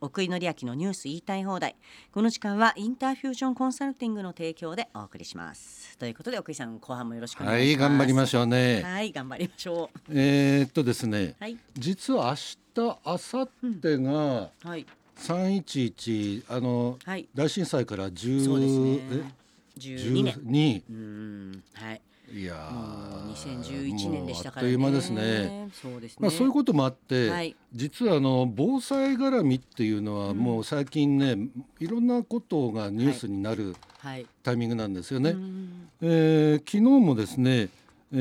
奥井紀明のニュース言いたい放題。この時間はインターフュージョンコンサルティングの提供でお送りします。ということで奥井さん後半もよろしくお願いします。はい頑張りましょうね。はい頑張りましょう。えー、っとですね、はい。実は明日明後日がはい。311あのはい。大震災から10そうですね。え12年。12うはいいやもうー2011年でしたからね。あっという間ですね。そうですね。まあ、そういうこともあって、はい。実はあの防災絡みっていうのはもう最近ね、いろんなことがニュースになるはい。タイミングなんですよね。うんえー昨日もですね、え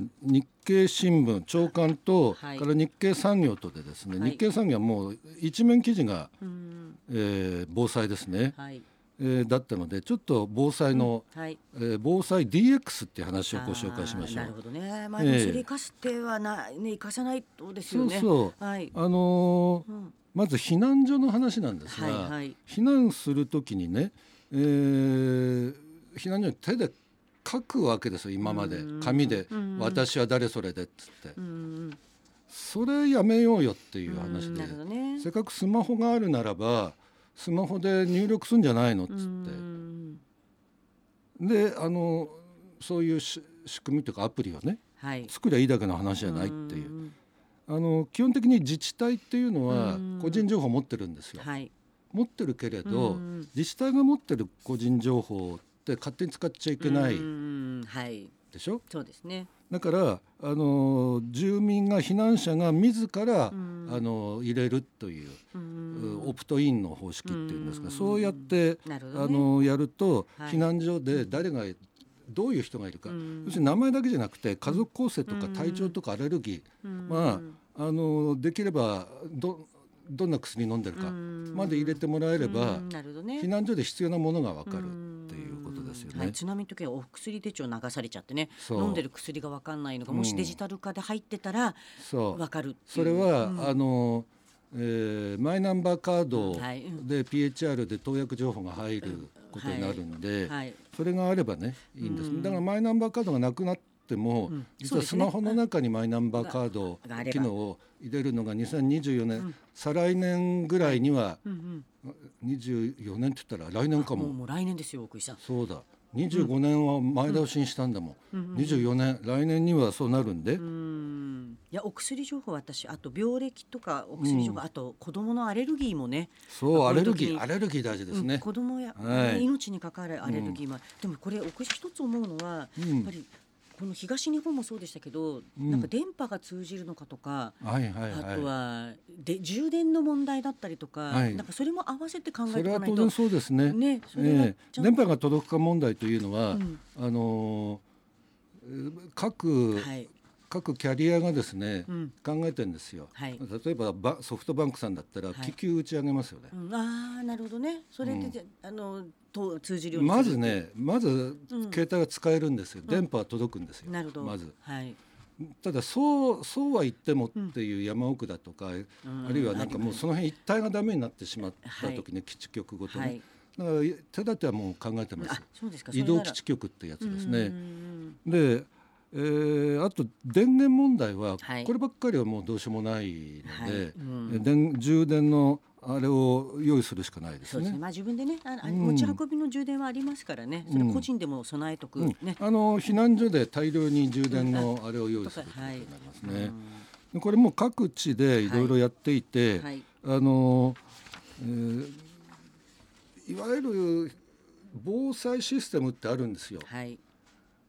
ー日経新聞長官と、はい。から日経産業とでですね、はい。日経産業はもう一面記事が、うん。えー防災ですね、はいえーだったのでちょっと防災の、はい。えー防災 DX っていう話をご紹介しましょう。なるほどね。まあええでもそれ生かす手はなね生かさないとですそうよねそうはい。あのーうんまず避難所の話なんですが、はいはい。避難するときにね、えー避難所に手で書くわけですよ今まで。うん紙で。うん「私は誰それで」っつって。うんそれやめようよっていう話で。ね。せっかくスマホがあるならばスマホで入力するんじゃないの？っつうって。ん。であのそういうし仕組みというかアプリをねはい。作りゃいいだけの話じゃないっていう。うんあの基本的に自治体っていうのはうん個人情報を持ってるんですよ。はい。持ってるけれど、うん自治体が持ってる個人情報って勝手に使っちゃいけないうん。はいでしょ？そうですね。だからあの住民が避難者が自ら、うん。あの入れるという、うん。オプトインの方式っていうんですか、うん。そうやって、ね。あのやると、はい。避難所で誰がどういう人がいるか、うん。要するに名前だけじゃなくて家族構成とか体調とかアレルギうん。ー、まああのできればどどんな薬飲んでるかうん。まで入れてもらえれば、避難所で必要なものが分かるですよね。はい、津波の時はお薬手帳流されちゃってね。飲んでる薬が分かんないのがうん。もしデジタル化で入ってたら分かるそれは、うん。あの、えーマイナンバーカードで PHR で投薬情報が入ることになるので、はい。それがあればねいいんです、うん。だからマイナンバーカードがなくなっても、うん。実はスマホの中にマイナンバーカード機能を入れるのが2024年、うん。再来年ぐらいには、うん24年って言ったら来年かうん、もうももう来年ですよ奥井さん。そうだ。25年は前倒しにしたんだもん、うん。うん24年。来年にはそうなるんで、うん。いやお薬情報私あと病歴とかお薬情報、うん。あと子供のアレルギーもね。そうアレルギーアレルギー大事ですね、うん子供や、はい。命に関わるアレルギーも、でもこれ奥井さん一つ思うのは、うん。やっぱりこの東日本もそうでしたけど、うん。なんか電波が通じるのかとか、はいはいはい。あとはで充電の問題だったりとか、はい。なんかそれも合わせて考えそていかないと。れは当然そうですね。ねえちゃんと。え電波が届くか問題というのは、うん。あのー各、はい各キャリアがですね、うん。考えてるんですよ。はい。例えばバソフトバンクさんだったらはい。気球打ち上げますよね。うん、ああなるほどね。それで、あのと通じるようにまずね、まずうん。携帯が使えるんですよ。電波は届くんですよ。なるほど。まず。はい、ただそうそうは言ってもっていう山奥だとか、うん。あるいはなんかもうその辺一体がダメになってしまった時ね、基地局ごとね。はい。だから手立てはもう考えてます。あ。そうですか。移動基地局ってやつですね。うん。で、えーあと電源問題は、はいこればっかりはもうどうしようもないので、はいうんえ電充電のあれを用意するしかないですね。すね。まあ自分でね、ああうん持ち運びの充電はありますからね。それ個人でも備えとく、うんね。あの避難所で大量に充電のあれを用意するということになりますね。でこれも各地でいろいろやっていて、うんはい。あの、えーいわゆる防災システムってあるんですよ。はい。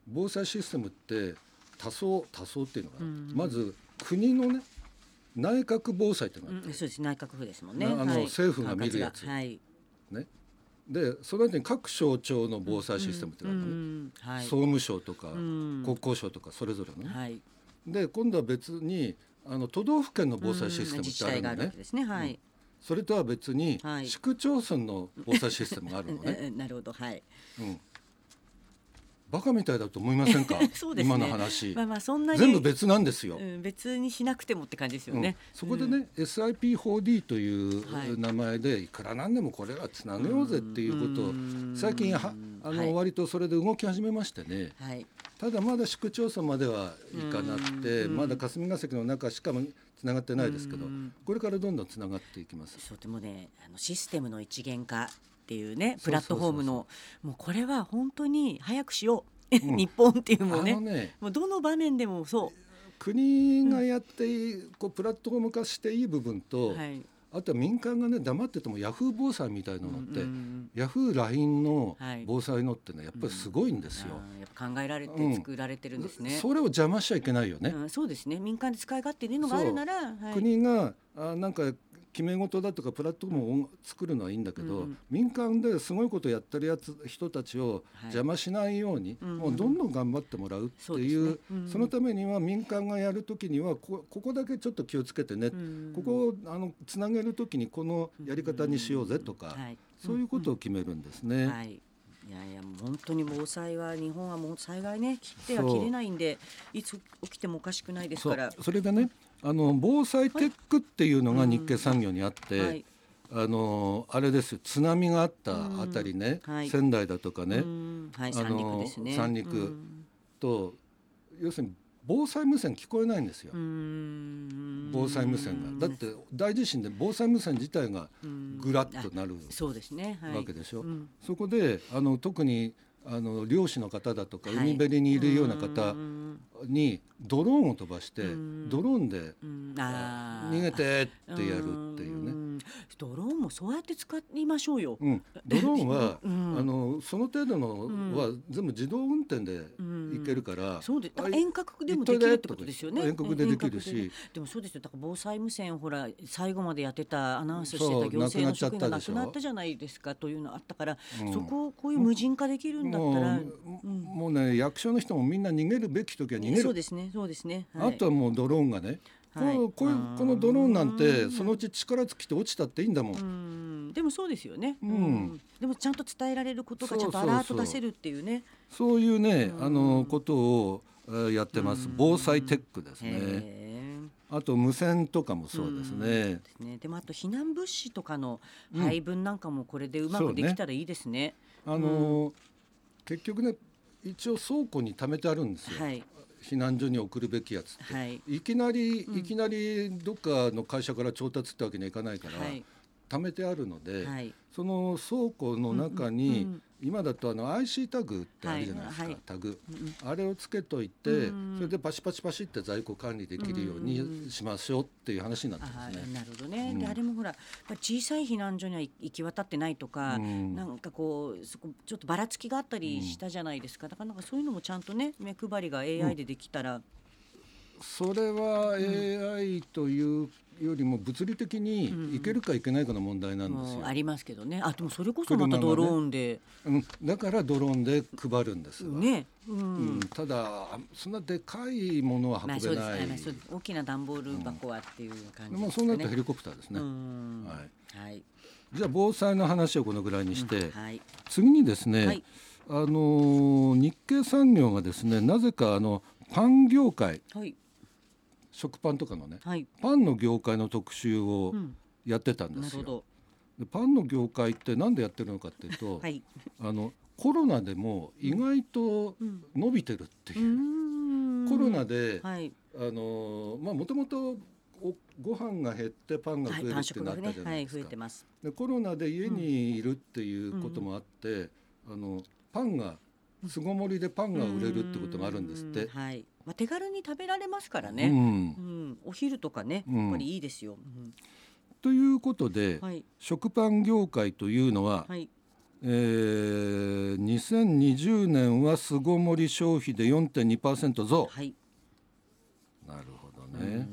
防災システムって多層多層っていうのが、うんまず国のね内閣防災っていうのがあって、うん、そうです。内閣府ですもんね。なあのはい政府が見るやつはい。ねでその後に各省庁の防災システムっていうのがね、うんはい。総務省とか、うん国交省とかそれぞれのね、はい。で今度は別にあの都道府県の防災システムってあるのねね。はい。それとは別に、はい市区町村の防災システムがあるのうんね、う んなるほど。はい。うん、バカみたいだと思いませんか？そうですね。今の話、まあまあそんなに全部別なんですよ、うん、別にしなくてもって感じですよね。うん。そこでね、SIP4D といはい。う名前でいくらなんでもこれはつなげようぜっていうことをうん。最近はあの、はい割とそれで動き始めましてね。はい。ただまだ市区町村まではいかなくて、まだ霞が関の中しかもつながってないですけど、これからどんどんつながっていきます。そうでもねあのシステムの一元化っていうねプラットフォームの。もうこれは本当に早くしよう、うん、日本っていうもね。ねもうどの場面でもそう。国がやっていい、こうプラットフォーム化していい部分と、はい、あとは民間がね黙っててもヤフー防災みたいなのって、うんうん、ヤフー LINE の防災のってねやっぱりすごいんですよ。うん、考えられて作られてるんですね、うん、それを邪魔しちゃいけないよね。そうですね。民間で使い勝手いいのがあるなら、はい、国があなんか決め事だとかプラットフォームを作るのはいいんだけど、うん、民間ですごいことやってるやつ人たちを邪魔しないように、はい、もうどんどん頑張ってもらうっていう、ね。うん、そのためには民間がやるときにはこここだけちょっと気をつけてね、うん、ここをあのつなげるときにこのやり方にしようぜとか、はい、そういうことを決めるんですね。はい。いやいや本当に防災は日本はもう災害ね切っては切れないんでいつ起きてもおかしくないですから。それがねあの防災テックっていうのが日系産業にあって、はい、あのあれです津波があったあたりね、はい、仙台だとかね、はい、あの三陸と要するに防災無線聞こえないんですよ。防災無線が。だって大地震で防災無線自体がぐらっとなるそうですね、わけでしょ、うん、そこであの特にあの漁師の方だとか海辺にいるような方にドローンを飛ばしてドローンで逃げてってやるっていうね。ドローンもそうやって使いましょうよ。うん、ドローンは、うん、あのその程度のは全部自動運転でいけるから、そうで遠隔でもできるってことですよね。遠隔でできるし、でもそうですよ。だから防災無線ほら最後までやってたアナウンスしてた行政の職員がなくなったじゃないですかというのあったから、そこをこういう無人化できるんだったら、もうね役所の人もみんな逃げるべき時は逃げる。そうですね。そうですね。あとはもうドローンがね。このこうこのドローンなんてそのうち力尽きて落ちたっていいんだもん。でもそうですよね、うん、でもちゃんと伝えられることがちゃんとアラート出せるっていうね。そういうね、あのことをやってます。防災テックですね。あと無線とかもそうですね。でね。でもあと避難物資とかの配分なんかもこれでうまくできたらいいですね。ねあの結局ね一応倉庫に貯めてあるんですよ。はい、避難所に送るべきやつって、はい、いきなり、いきなりどっかの会社から調達ってわけにはいかないから、はい、貯めてあるので、はい、その倉庫の中に、うんうん、今だとあの IC タグってあるじゃないですか、はい、タグ、うん、あれをつけといて、それでパシパシパシって在庫管理できるようにしましょうっていう話になってますね。なるほどね、であれもほら小さい避難所には行き渡ってないとか、うん、なんかこうそこちょっとばらつきがあったりしたじゃないですか、だからなんかそういうのもちゃんとね目配りが AI でできたら。それは AI というよりも物理的にいけるかいけないかの問題なんですよ。うん、ありますけどね。あでもそれこそまたドローンで、ね、うん、だからドローンで配るんですね、うん、うん、ただそんなでかいものは運べない。まあ、ね、大きな段ボール箱はっていう感じですね。まあそうなるとヘリコプターですね。はい。はい。じゃあ防災の話をこのぐらいにして、はい、次にですね、はい、あの日系産業がですねなぜかあのパン業界、はい、食パンとかのね、はい、パンの業界の特集をやってたんですよ。でパンの業界って何でやってるのかっていうと、はい、あのコロナでも意外と伸びてるっていう。うん、コロナで、はい、あのまあもともとご飯が減ってパンが増えるってなったじゃないですか。でコロナで家にいるっていうこともあって、うん、あのパンが巣ごもりでパンが売れるってことがあるんですって。はい。まあ手軽に食べられますからね。うん。うん、お昼とかね、やっぱりいいですよ。うん、ということで、はい、食パン業界というのは、はい、えー、2020年は巣ごもり消費で4.2%増。はい。なるほどね。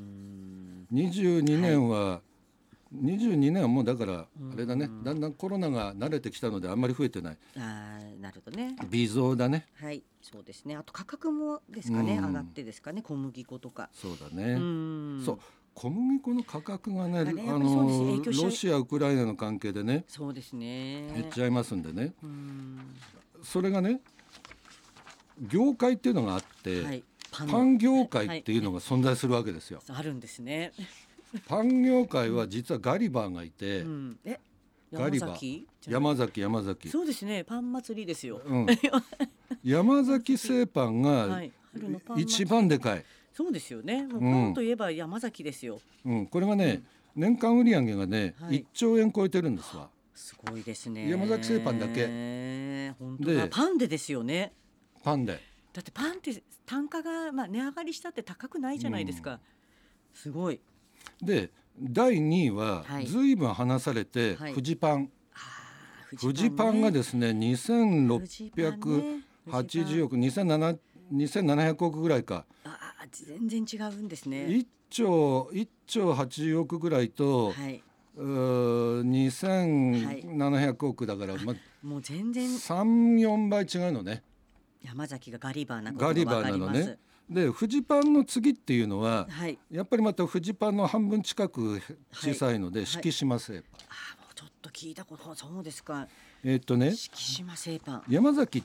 22年は22年はもうだからあれだね、だんだんコロナが慣れてきたのであんまり増えてない。あなるほどね。微増だね。はいそうですね。あと価格もですかね、うん、上がってですかね小麦粉とか。そうだね。そう小麦粉の価格がねあのロシアウクライナの関係でねそうですね。減っちゃいますんでね。それがね業界っていうのがあって、はい、パン業界っていうのが存在するわけですよ、はい、あるんですねパン業界は実はガリバーがいて、うん、え？ガリバ山崎？山崎そうですね。パン祭りですよ、うん、山崎製パンが一番でかい、そうですよね。もうパンといえば山崎ですよ、うん、これがね、年間売上がね、はい、1兆円超えてるんですわ。すごいですね。山崎製パンだけ。本当だ。パンでですよね。パンで。だってパンって単価がまあ値上がりしたって高くないじゃないですか、うん、すごいで第2位はずい。ぶん離されて、はい、フジパン、フジパンがですね2680億、ね、2700億ぐらいか。あ全然違うんですね。1兆1兆80億ぐらいと、はい、2700億だから、ま、もう全然。34倍違うのね。山崎がガリバーなガリバーなのねでフジパンの次っていうのは、はい、やっぱりまたフジパンの半分近く小さいので、はい、敷島製パン、あもうちょっと聞いたことそうですか。えー、っとね敷島製パン山崎、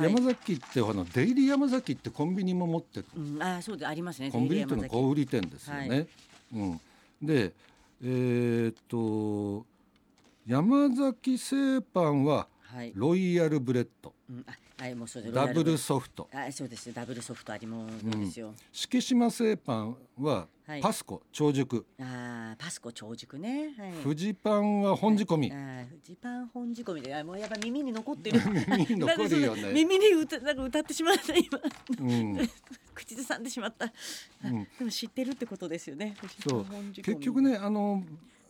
山崎ってあのデイリー山崎ってコンビニも持ってる、うん、あそうでありますねコンビニっての小売店ですよね、うん、でえー、っと山崎製パンはロイヤルブレッド、うんはい、もうそうです。ダブルソフト。はい、そうです。ダブルソフトありもんですよ。敷島製パンはパスコ長熟。ああ、パスコ長熟ね。はい。富士パンは本仕込み。ああ、富士パン本仕込みで、あもうやっぱ耳に残ってる。耳に残るよね。耳に歌なんか歌ってしまった今。うん。口ずさんでしまった。うん。でも知ってるってことですよね。そう。結局ね、あの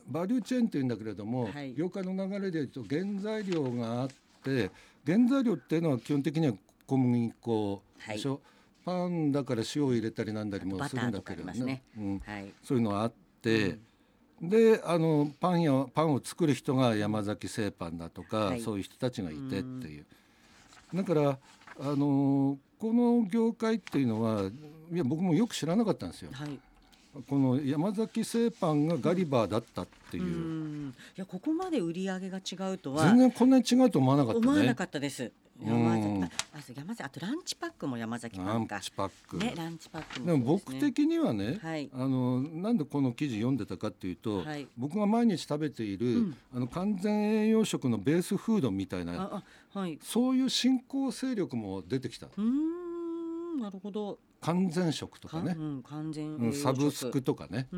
バリューチェーンって言うんだけれども、はい、業界の流れで言うと原材料があって。原材料っていうのは基本的には小麦粉でしょ、はい、パンだから塩を入れたりなんだりもするんだけどね、ね、うん。はい、そういうのがあって、うん、であのパンやパンを作る人が山崎製パンだとか、はい、そういう人たちがいてっていう。だからあのこの業界っていうのはいや僕もよく知らなかったんですよ。はいこの山崎製パンがガリバーだったっていう。ういやここまで売り上げが違うとは全然こんなに違うと思わなかったね。思わなかったです。山崎あ山崎あとランチパックも山崎パンか。ランチパック。ねランチパックでも僕的にはね、はい、あのなんでこの記事読んでたかっていうと、はい、僕が毎日食べている、うん、あの完全栄養食のベースフードみたいな、はい、そういう新興勢力も出てきた。うんなるほど。完全食とかね、うん、完全サブスクとかね。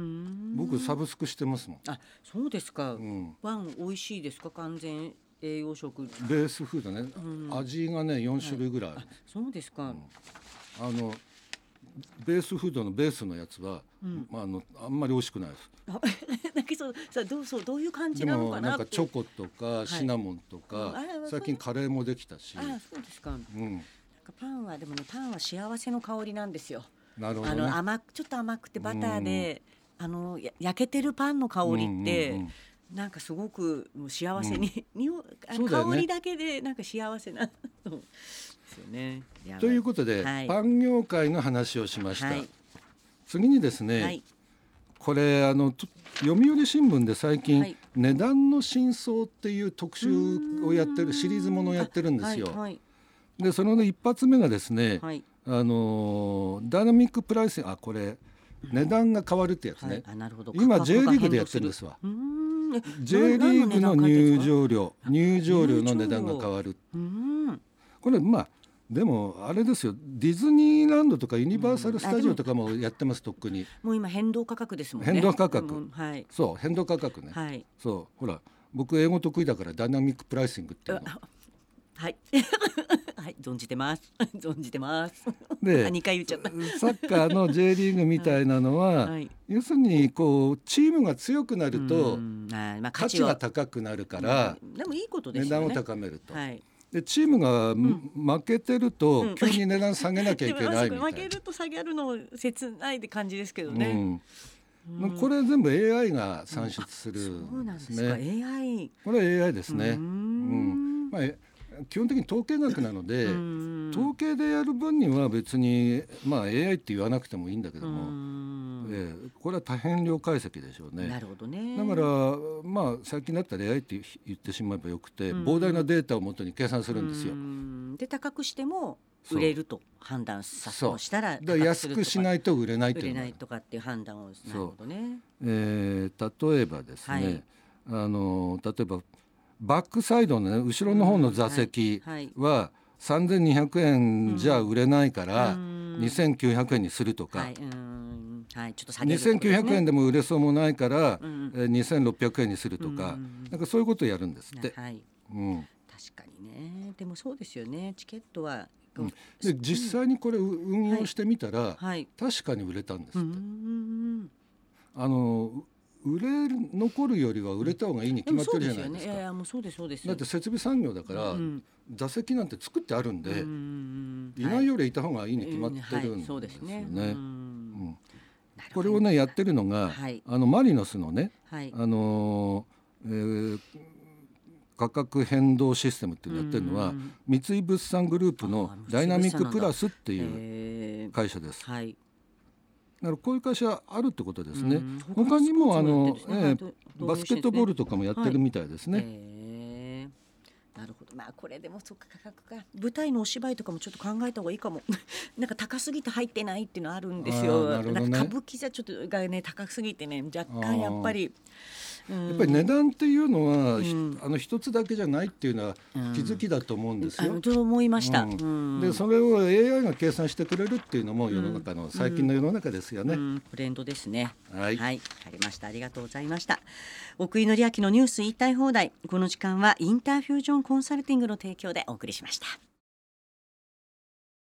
僕サブスクしてますもん。あそうですか、うん、パン美味しいですか？完全栄養食。ベースフードね、うん、味がね4種類ぐらいはい、そうですか、うん、あのベースフードのベースのやつは、うん、まああのあんまり美味しくないです。だけどさどうそうどういう感じなのかななんかチョコとかシナモンとか、はい、最近カレーもできたし。あそうですか。うん。パンはでもねパンは幸せの香りなんですよ。なるほど、ね、あの甘ちょっと甘くてバターで、うん、あの焼けてるパンの香りって、うんうんうん、なんかすごくもう幸せに、うん、ね、香りだけでなんか幸せなですよね。ということで、はい、パン業界の話をしました。はい、次にですね、はい、これあの読売新聞で最近、値段の真相っていう特集をやってるシリーズものをやってるんですよ。はいでその一発目がですね、はい、あのダイナミックプライスあこれ値段が変わるってやつね、はい、今 J リーグでやってるんですわ。J リーグの入場料。入場料の値段が変わる。これまあでもあれですよ。ディズニーランドとかユニバーサル・スタジオとかもやってます、とっくに。もう今変動価格ですもんね。変動価格、うん、はい、そう変動価格ね、はい、そう。ほら僕英語得意だからダイナミックプライシングっていうの。はいはい存じてます。存じてます。で 2回言っちゃった。サッカーの J リーグみたいなのは、はい、要するにこうチームが強くなると、まあ、価値が高くなるから、でもいいことですね。値段を高めると。はい。でチームが、負けてると、急に値段下げなきゃいけない負けると下げるの切ないって感じですけどね。うん、これ全部 AI が算出するんですね。AI これは AI ですね。うん、まあ基本的に統計学なので統計でやる分には別に、まあ、AI って言わなくてもいいんだけども、えー、これは多変量解析でしょうね。なるほどね。だからまあ最近だったら AI って言ってしまえばよくて膨大なデータをもとに計算するんですよ。で高くしても売れると判断さそうしたらだ安くしないと売れないと売れないとかっていう判断をなるほどね。えー、例えばですね、はい、あの例えばバックサイドのね後ろの方の座席は3200円じゃ売れないから2900円にするとか、はい。はい、ちょっと下げる、ね、2900円でも売れそうもないから、うん、え2600円にするとか、なんかそういうことをやるんですって。はい。うん、確かにね。でもそうですよね。チケットはうん、で実際にこれ運用してみたら、はい、確かに売れたんですって。あの売れ残るよりは売れた方がいいに決まってるじゃないですか。だって設備産業だから、うん、座席なんて作ってあるんで、んいないよりいた方がいいに決まってるんですよね。これをねやってるのが、はい、あのマリノスのね、はい、あのー、えー、価格変動システムってやってるのは三井物産グループのダイナミックプラスっていう会社です。はいだからこういう会社あるってことですね。他にもあの、えー、バスケットボールとかもやってるみたいですね。なるほど。まあこれでもそっか価格か舞台のお芝居とかもちょっと考えた方がいいかも。なんか高すぎて入ってないっていうのあるんですよ、ね、なんか歌舞伎じゃちょっとがね高すぎてね若干やっぱりやっぱり値段っていうのは、うん、あの一つだけじゃないっていうのは気づきだと思うんですよ。と、うん、思いました、でそれを AI が計算してくれるっていうのも世の中の、最近の世の中ですよね。トレンドですね。はい、はい、ありました。ありがとうございました。奥井紀明のニュース言いたい放題。この時間はインターフュージョンコンサルティングの提供でお送りしました。